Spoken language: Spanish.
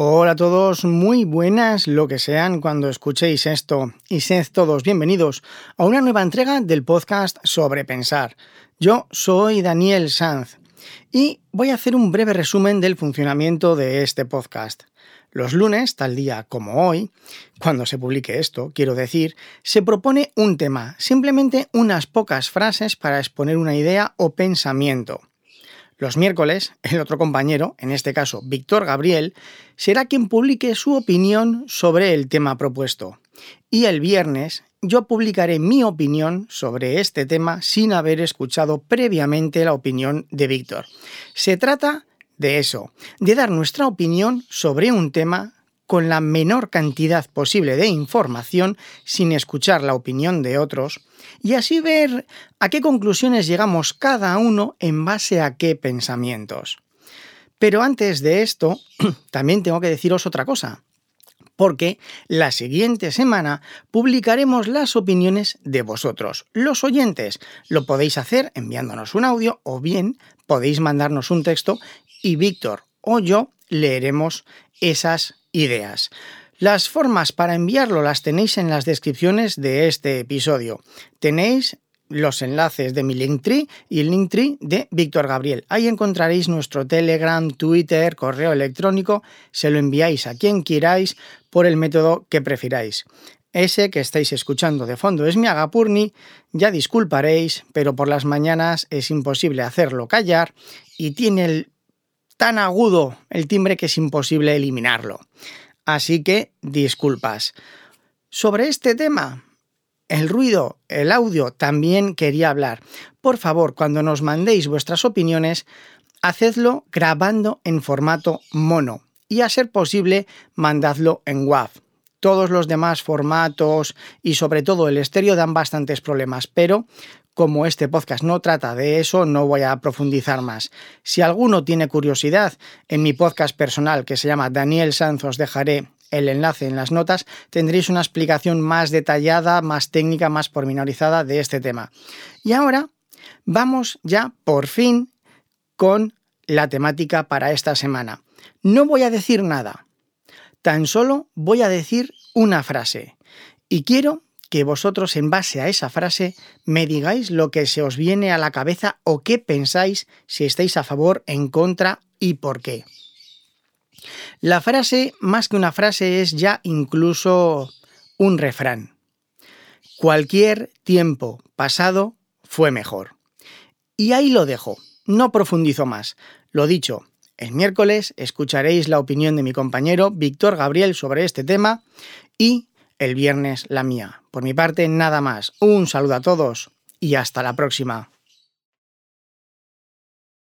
Hola a todos, muy buenas lo que sean cuando escuchéis esto y sed todos bienvenidos a una nueva entrega del podcast sobre pensar. Yo soy Daniel Sanz y voy a hacer un breve resumen del funcionamiento de este podcast. Los lunes, tal día como hoy, cuando se publique esto, quiero decir, se propone un tema, simplemente unas pocas frases para exponer una idea o pensamiento. Los miércoles, el otro compañero, en este caso Víctor Gabriel, será quien publique su opinión sobre el tema propuesto. Y el viernes yo publicaré mi opinión sobre este tema sin haber escuchado previamente la opinión de Víctor. Se trata de eso, de dar nuestra opinión sobre un tema con la menor cantidad posible de información sin escuchar la opinión de otros y así ver a qué conclusiones llegamos cada uno en base a qué pensamientos. Pero antes de esto, también tengo que deciros otra cosa, porque la siguiente semana publicaremos las opiniones de vosotros, los oyentes. Lo podéis hacer enviándonos un audio o bien podéis mandarnos un texto y Víctor o yo leeremos esas ideas. Las formas para enviarlo las tenéis en las descripciones de este episodio. Tenéis los enlaces de mi Linktree y el Linktree de Víctor Gabriel. Ahí encontraréis nuestro Telegram, Twitter, correo electrónico. Se lo enviáis a quien queráis por el método que prefiráis. Ese que estáis escuchando de fondo es mi Agapurni, ya disculparéis, pero por las mañanas es imposible hacerlo callar y tiene el tan agudo el timbre que es imposible eliminarlo. Así que disculpas. Sobre este tema, el ruido, el audio, también quería hablar. Por favor, cuando nos mandéis vuestras opiniones, hacedlo grabando en formato mono y a ser posible, mandadlo en WAV. Todos los demás formatos y sobre todo el estéreo dan bastantes problemas, pero como este podcast no trata de eso, no voy a profundizar más. Si alguno tiene curiosidad, en mi podcast personal que se llama Daniel Sanz os dejaré el enlace en las notas, tendréis una explicación más detallada, más técnica, más pormenorizada de este tema. Y ahora vamos ya por fin con la temática para esta semana. No voy a decir nada, tan solo voy a decir una frase. Y quiero que vosotros en base a esa frase me digáis lo que se os viene a la cabeza o qué pensáis si estáis a favor, en contra y por qué. La frase, más que una frase, es ya incluso un refrán. Cualquier tiempo pasado fue mejor. Y ahí lo dejo, no profundizo más. Lo dicho, el miércoles escucharéis la opinión de mi compañero Víctor Gabriel sobre este tema y el viernes la mía. Por mi parte, nada más. Un saludo a todos y hasta la próxima.